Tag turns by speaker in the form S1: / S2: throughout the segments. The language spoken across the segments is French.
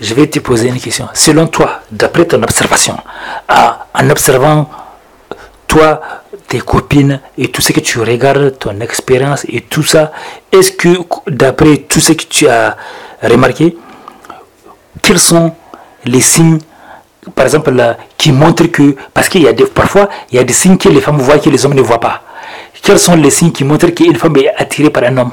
S1: je vais te poser une question. Selon toi, d'après ton observation, en observant toi, tes copines et tout ce que tu regardes, ton expérience et tout ça, est-ce que d'après tout ce que tu as remarqué, quels sont les signes, par exemple, qui montrent que, parce qu'il y a des, parfois, il y a des signes que les femmes voient que les hommes ne voient pas. Quels sont les signes qui montrent qu'une femme est attirée par un homme?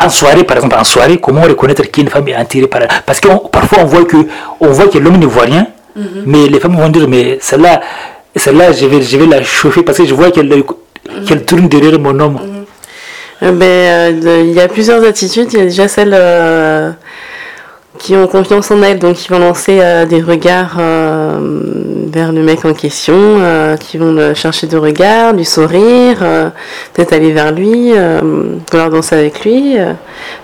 S1: En soirée, par exemple, en soirée, comment reconnaître qu'une femme est attirée par Parce que parfois, on voit que, on voit que l'homme ne voit rien, mhm. mais les femmes vont dire, mais celle-là, celle-là, je vais, je vais la chauffer parce que je vois qu'elle qu'elle tourne derrière mon homme. Mhm.
S2: Euh, ben, euh, il y a plusieurs attitudes. Il y a déjà celles euh, qui ont confiance en elles, donc qui vont lancer des regards vers le mec en question, qui vont chercher du regard, du sourire, peut-être aller vers lui, vouloir danser avec lui,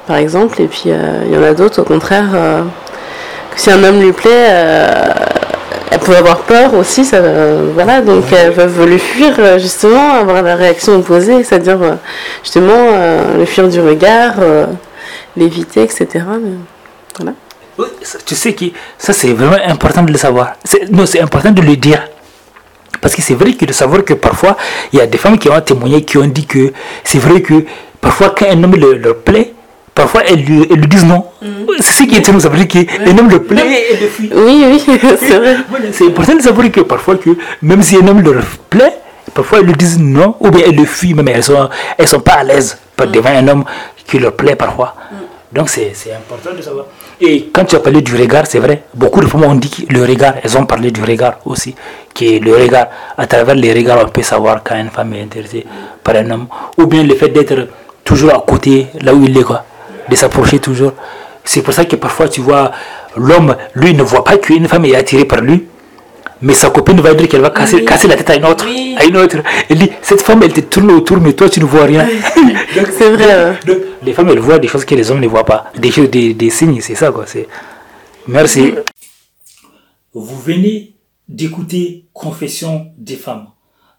S2: par exemple. Et puis il y en a d'autres, au contraire, que si un homme lui plaît, elle peut avoir peur aussi, ça, voilà, donc elles peuvent le fuir euh, justement, avoir la réaction opposée, c'est-à-dire euh, justement euh, le fuir du regard, l'éviter, etc. voilà.
S1: Tu sais que ça c'est vraiment important de le savoir. Non, c'est important de le dire. Parce que c'est vrai que de savoir que parfois, il y a des femmes qui ont témoigné, qui ont dit que c'est vrai que parfois quand un homme leur plaît, parfois elles lui, disent non. Mm. C'est ce qui est étonnant, ça veut dire qu'un homme le plaît et le fuit.
S2: Oui, oui, c'est vrai.
S1: c'est important de savoir que parfois, que même si un homme leur plaît, parfois elles lui disent non, ou bien elles le fuient, même elles sont, elles sont pas à l'aise mm. devant un homme qui leur plaît parfois. Mm. Donc c'est important de savoir. Et quand tu as parlé du regard, c'est vrai, beaucoup de femmes ont dit le regard, elles ont parlé du regard aussi, qui est le regard, à travers les regards, on peut savoir quand une femme est intéressée par un homme, ou bien le fait d'être toujours à côté, là où il est, quoi de s'approcher toujours. C'est pour ça que parfois tu vois, l'homme, lui, ne voit pas qu'une femme est attirée par lui, mais sa copine va dire qu'elle va casser, casser, la tête à une autre. À une autre. Elle dit, cette femme, elle te tourne autour, mais toi, tu ne vois rien.
S2: c'est vrai.
S1: les femmes, elles voient des choses que les hommes ne voient pas. Des, choses, des, des signes, c'est ça, quoi. Merci. Vous venez d'écouter Confession des femmes.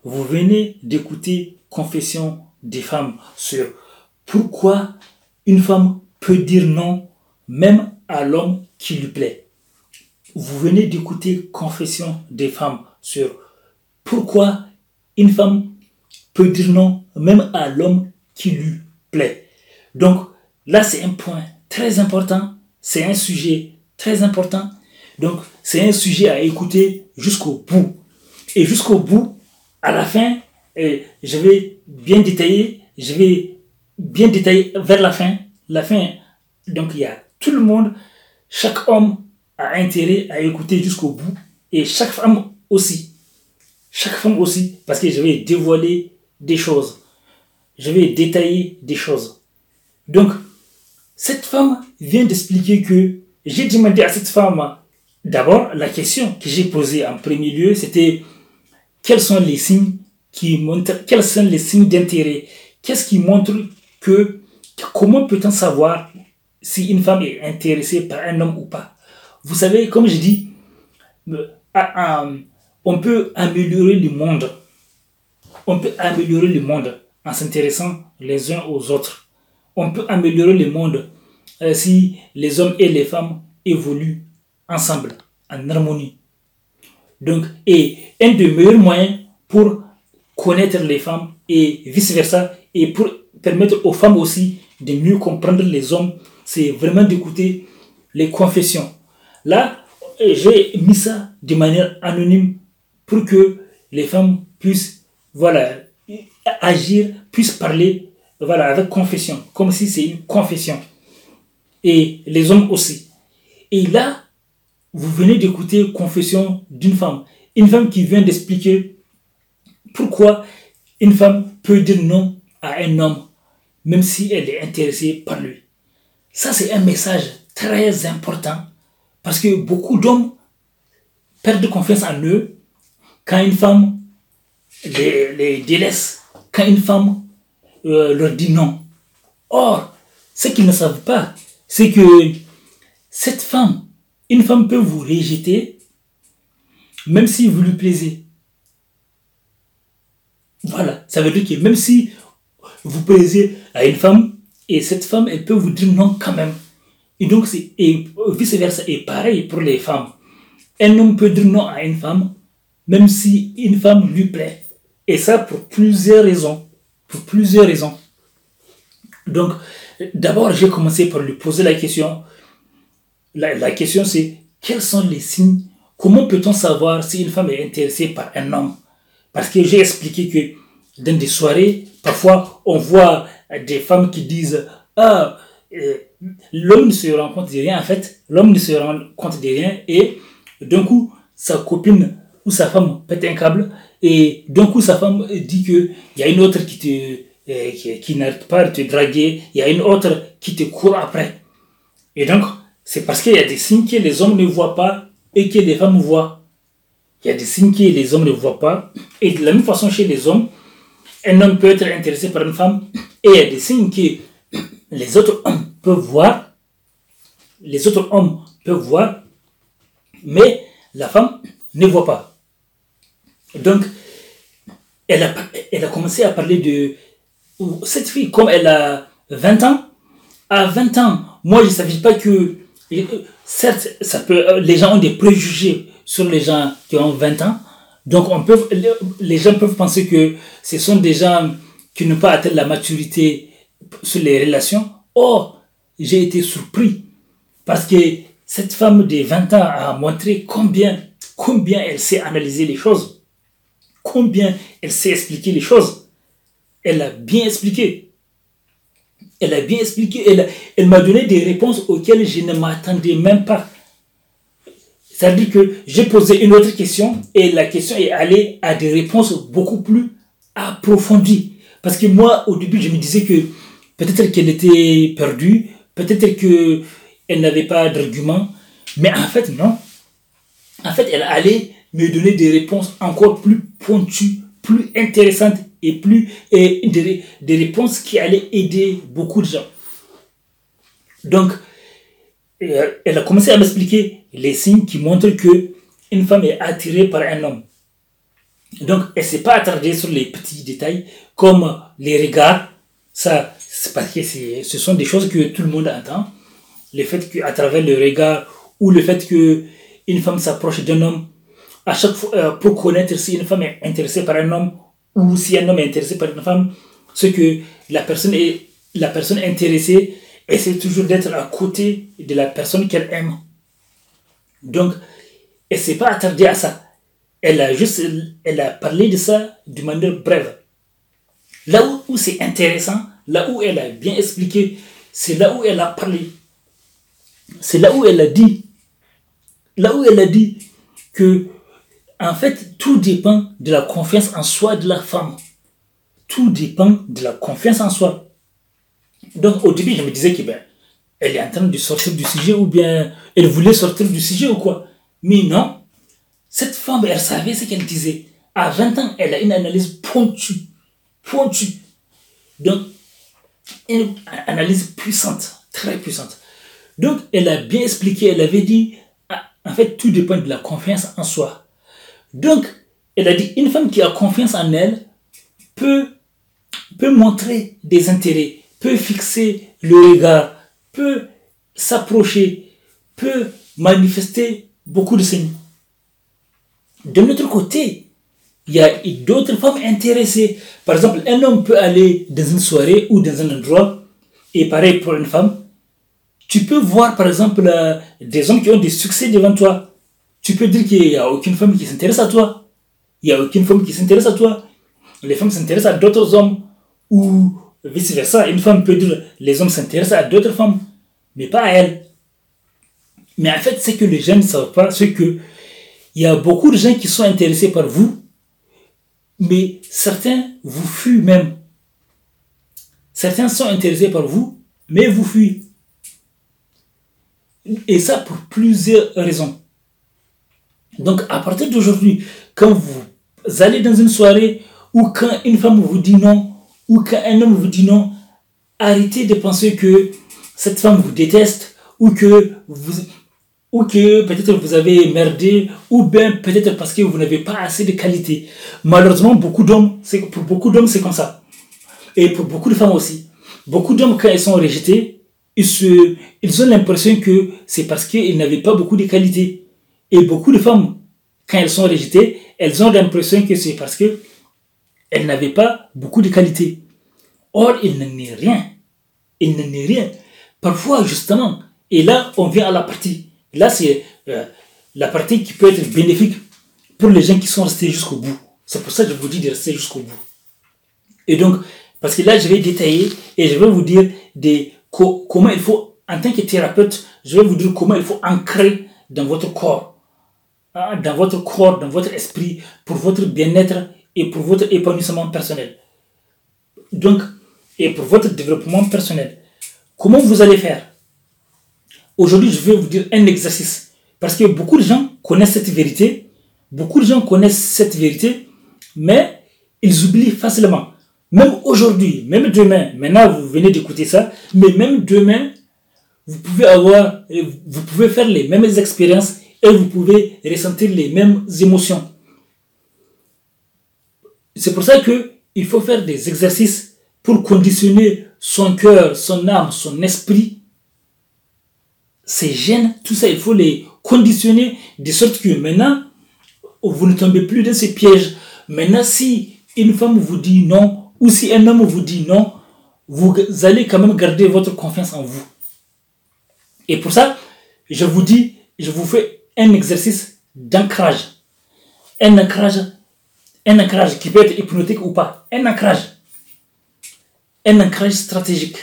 S1: Vous venez d'écouter Confession des femmes sur pourquoi une femme peut dire non même à l'homme qui lui plaît. Vous venez d'écouter Confession des femmes sur pourquoi une femme peut dire non même à l'homme qui lui plaît. Donc là, c'est un point très important, c'est un sujet très important. Donc c'est un sujet à écouter jusqu'au bout. Et jusqu'au bout, à la fin, je vais bien détailler, je vais bien détaillé vers la fin. La fin, donc il y a tout le monde, chaque homme a intérêt à écouter jusqu'au bout et chaque femme aussi. Chaque femme aussi, parce que je vais dévoiler des choses. Je vais détailler des choses. Donc, cette femme vient d'expliquer que j'ai demandé à cette femme, d'abord, la question que j'ai posée en premier lieu, c'était quels sont les signes qui montrent, quels sont les signes d'intérêt? Qu'est-ce qui montre que comment peut-on savoir si une femme est intéressée par un homme ou pas? Vous savez, comme je dis, euh, on peut améliorer le monde. On peut améliorer le monde en s'intéressant les uns aux autres. On peut améliorer le monde euh, si les hommes et les femmes évoluent ensemble, en harmonie. Donc, et un des meilleurs moyens pour connaître les femmes et vice-versa, et pour permettre aux femmes aussi de mieux comprendre les hommes, c'est vraiment d'écouter les confessions. Là, j'ai mis ça de manière anonyme pour que les femmes puissent voilà, agir, puissent parler voilà, avec confession, comme si c'est une confession. Et les hommes aussi. Et là, vous venez d'écouter confession d'une femme. Une femme qui vient d'expliquer pourquoi une femme peut dire non à un homme même si elle est intéressée par lui. Ça, c'est un message très important parce que beaucoup d'hommes perdent confiance en eux quand une femme les, délaisse, quand une femme euh, leur dit non. Or, ce qu'ils ne savent pas, c'est que cette femme, une femme peut vous rejeter même si vous lui plaisez. Voilà, ça veut dire que même si vous plaisez à une femme et cette femme, elle peut vous dire non quand même. Et donc, et vice-versa. Et pareil pour les femmes. Un homme peut dire non à une femme, même si une femme lui plaît. Et ça pour plusieurs raisons. Pour plusieurs raisons. Donc, d'abord, j'ai commencé par lui poser la question. La, la question, c'est quels sont les signes? Comment peut-on savoir si une femme est intéressée par un homme? Parce que j'ai expliqué que dans des soirées, parfois, on voit des femmes qui disent Ah, euh, l'homme ne se rend compte de rien. En fait, l'homme ne se rend compte de rien et d'un coup, sa copine ou sa femme pète un câble et d'un coup, sa femme dit qu'il y a une autre qui te euh, qui, qui n'arrête pas de te draguer, il y a une autre qui te court après. Et donc, c'est parce qu'il y a des signes que les hommes ne voient pas et que les femmes voient. Il y a des signes que les hommes ne voient pas. Et de la même façon chez les hommes, un homme peut être intéressé par une femme et il y a des signes que les autres hommes voir. Les autres hommes peuvent voir, mais la femme ne voit pas. Donc, elle a, elle a commencé à parler de cette fille, comme elle a 20 ans, à 20 ans, moi je savais pas que, certes, ça peut, les gens ont des préjugés sur les gens qui ont 20 ans, donc on peut, les gens peuvent penser que ce sont des gens qui n'ont pas atteint la maturité sur les relations. Or, j'ai été surpris parce que cette femme de 20 ans a montré combien, combien elle sait analyser les choses, combien elle sait expliquer les choses elle a bien expliqué. Elle a bien expliqué. Elle, elle m'a donné des réponses auxquelles je ne m'attendais même pas. C'est-à-dire que j'ai posé une autre question et la question est allée à des réponses beaucoup plus approfondies. Parce que moi, au début, je me disais que peut-être qu'elle était perdue, peut-être qu'elle n'avait pas d'argument, mais en fait, non. En fait, elle allait me donner des réponses encore plus pointues, plus intéressantes et plus des, des réponses qui allaient aider beaucoup de gens. Donc, euh, elle a commencé à m'expliquer les signes qui montrent que une femme est attirée par un homme. Donc, elle ne s'est pas attardée sur les petits détails comme les regards. Ça, c'est parce que ce sont des choses que tout le monde entend. Le fait qu'à travers le regard ou le fait qu'une femme s'approche d'un homme, à chaque fois, euh, pour connaître si une femme est intéressée par un homme ou si un homme est intéressé par une femme, ce que la personne, est, la personne intéressée essaie toujours d'être à côté de la personne qu'elle aime. Donc, elle ne s'est pas attardée à ça. Elle a juste elle a parlé de ça d'une manière brève. Là où, où c'est intéressant, là où elle a bien expliqué, c'est là où elle a parlé. C'est là où elle a dit, là où elle a dit que en fait, tout dépend de la confiance en soi de la femme. Tout dépend de la confiance en soi. Donc, au début, je me disais que ben, elle est en train de sortir du sujet ou bien elle voulait sortir du sujet ou quoi. Mais non, cette femme, elle savait ce qu'elle disait. À 20 ans, elle a une analyse pointue. Pointue. Donc, une analyse puissante, très puissante. Donc, elle a bien expliqué, elle avait dit, ah, en fait, tout dépend de la confiance en soi. Donc, elle a dit, une femme qui a confiance en elle peut, peut montrer des intérêts, peut fixer le regard, peut s'approcher, peut manifester beaucoup de signes. De notre côté, il y a d'autres femmes intéressées. Par exemple, un homme peut aller dans une soirée ou dans un endroit, et pareil pour une femme. Tu peux voir, par exemple, euh, des hommes qui ont des succès devant toi tu peux dire qu'il n'y a aucune femme qui s'intéresse à toi. Il n'y a aucune femme qui s'intéresse à toi. Les femmes s'intéressent à d'autres hommes. Ou vice-versa. Une femme peut dire les hommes s'intéressent à d'autres femmes, mais pas à elle. Mais en fait, ce que les gens ne savent pas, c'est que il y a beaucoup de gens qui sont intéressés par vous, mais certains vous fuient même. Certains sont intéressés par vous, mais vous fuient. Et ça pour plusieurs raisons. Donc, à partir d'aujourd'hui, quand vous allez dans une soirée ou quand une femme vous dit non ou quand un homme vous dit non, arrêtez de penser que cette femme vous déteste ou que vous ou que peut-être vous avez merdé ou bien peut-être parce que vous n'avez pas assez de qualité. Malheureusement, beaucoup d'hommes, pour beaucoup d'hommes c'est comme ça. Et pour beaucoup de femmes aussi. Beaucoup d'hommes quand ils sont rejetés, ils, se, ils ont l'impression que c'est parce qu'ils n'avaient pas beaucoup de qualités. Et beaucoup de femmes, quand elles sont rejetées, elles ont l'impression que c'est parce que elles n'avaient pas beaucoup de qualités. Or, il n'en est rien. Il n'en est rien. Parfois, justement, et là, on vient à la partie. Là, c'est euh, la partie qui peut être bénéfique pour les gens qui sont restés jusqu'au bout. C'est pour ça que je vous dis de rester jusqu'au bout. Et donc, parce que là, je vais détailler et je vais vous dire comment il faut, en tant que thérapeute, je vais vous dire comment il faut ancrer dans votre corps, hein, dans votre corps, dans votre esprit, pour votre bien-être et pour votre épanouissement personnel. Donc, et pour votre développement personnel. Comment vous allez faire? Aujourd'hui, je vais vous dire un exercice. Parce que beaucoup de gens connaissent cette vérité. Beaucoup de gens connaissent cette vérité, mais ils oublient facilement. Même aujourd'hui, même demain, maintenant vous venez d'écouter ça, mais même demain, vous pouvez avoir, vous pouvez faire les mêmes expériences et vous pouvez ressentir les mêmes émotions. C'est pour ça que il faut faire des exercices pour conditionner son cœur, son âme, son esprit, ses gènes, tout ça, il faut les conditionner de sorte que maintenant, vous ne tombez plus dans ces pièges. Maintenant, si une femme vous dit non, ou si un homme vous dit non, vous allez quand même garder votre confiance en vous. Et pour ça, je vous dis, je vous fais un exercice d'ancrage. Un ancrage, un ancrage qui peut être hypnotique ou pas. Un ancrage. Un ancrage stratégique.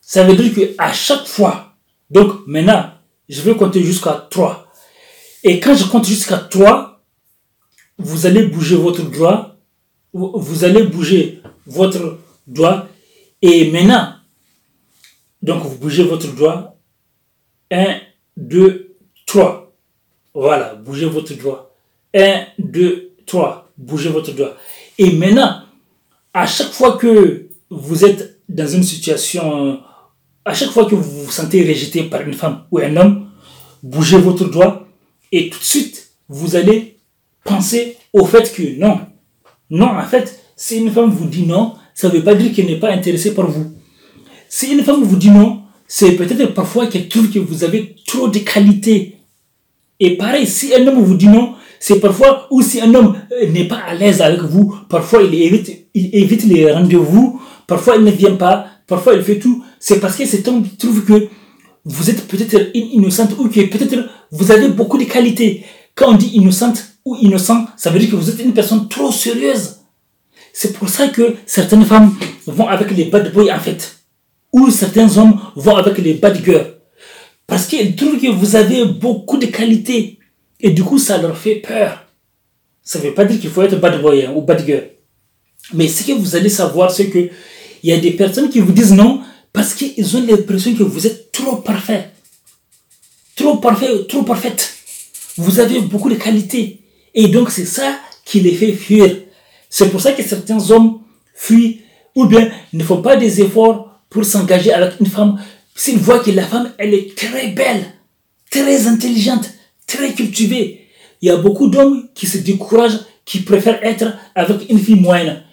S1: Ça veut dire qu'à chaque fois, donc maintenant, je vais compter jusqu'à 3. Et quand je compte jusqu'à 3, vous allez bouger votre doigt, vous allez bouger votre doigt, et maintenant, donc vous bougez votre doigt, 1, 2, 3. Voilà, bougez votre doigt. 1, 2, 3. Bougez votre doigt. Et maintenant, à chaque fois que vous êtes dans une situation, à chaque fois que vous vous sentez rejeté par une femme ou un homme, bougez votre doigt et tout de suite, vous allez penser au fait que non. Non, en fait, si une femme vous dit non, ça ne veut pas dire qu'elle n'est pas intéressée par vous. Si une femme vous dit non, c'est peut-être parfois qu'elle trouve que vous avez trop de qualités. Et pareil, si un homme vous dit non, c'est parfois, ou si un homme euh, n'est pas à l'aise avec vous, parfois il évite, il évite les rendez-vous, parfois il ne vient pas, parfois il fait tout. C'est parce que cet homme trouve que vous êtes peut-être innocente ou que peut-être vous avez beaucoup de qualités. Quand on dit innocente ou innocent, ça veut dire que vous êtes une personne trop sérieuse. C'est pour ça que certaines femmes vont avec les bad boys en fait où certains hommes vont avec les bad girls. Parce qu'ils trouvent que vous avez beaucoup de qualités. Et du coup, ça leur fait peur. Ça ne veut pas dire qu'il faut être bad boy hein, ou bad girl. Mais ce que vous allez savoir, c'est que il y a des personnes qui vous disent non parce qu'ils ont l'impression que vous êtes trop parfait. Trop parfait, trop parfaite. Vous avez beaucoup de qualités. Et donc, c'est ça qui les fait fuir. C'est pour ça que certains hommes fuient ou bien ne font pas des efforts pour s'engager avec une femme, s'il voit que la femme, elle est très belle, très intelligente, très cultivée, il y a beaucoup d'hommes qui se découragent, qui préfèrent être avec une fille moyenne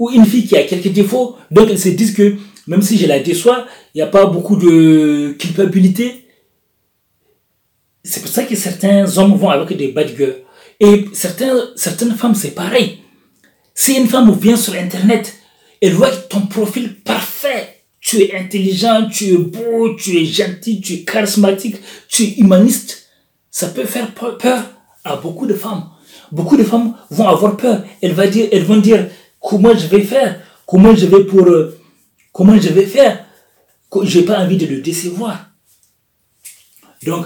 S1: ou une fille qui a quelques défauts. Donc ils se disent que même si je la déçois, il n'y a pas beaucoup de culpabilité. C'est pour ça que certains hommes vont avec des bad girls. Et certaines femmes, c'est pareil. Si une femme vient sur Internet, elle voit ton profil parfait. Tu es intelligent, tu es beau, tu es gentil, tu es charismatique, tu es humaniste. Ça peut faire peur à beaucoup de femmes. Beaucoup de femmes vont avoir peur. Elles, vont dire, elles vont dire comment je vais faire, comment je vais pour, euh, comment je vais faire? J'ai pas envie de le décevoir. Donc,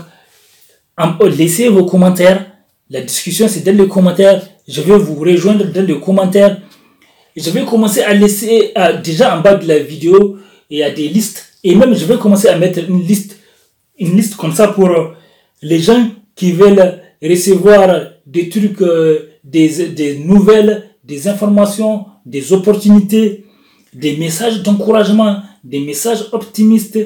S1: laissez vos commentaires. La discussion, c'est dans les commentaires. Je vais vous rejoindre dans les commentaires je vais commencer à laisser, déjà en bas de la vidéo, il y a des listes. Et même, je vais commencer à mettre une liste, une liste comme ça pour euh, les gens qui veulent recevoir des trucs, euh, des nouvelles, des informations, des opportunités, des messages d'encouragement, des messages optimistes,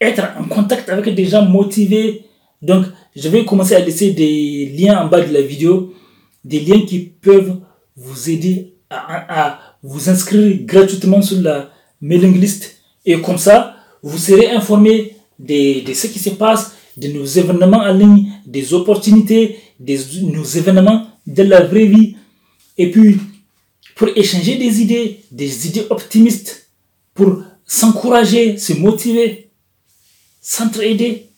S1: être en contact avec des gens motivés. Donc, je vais commencer à laisser des liens en bas de la vidéo, des liens qui peuvent vous aider à, vous inscrire gratuitement sur la mailing list. Et comme ça, vous serez informé de, de ce qui se passe, de nos événements en ligne, des opportunités, des nos événements de la vraie vie. Et puis, pour échanger des idées, des idées optimistes, pour s'encourager, se motiver, s'entraider.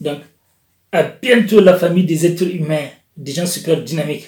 S1: Donc, à bientôt la famille des êtres humains, des gens super dynamiques.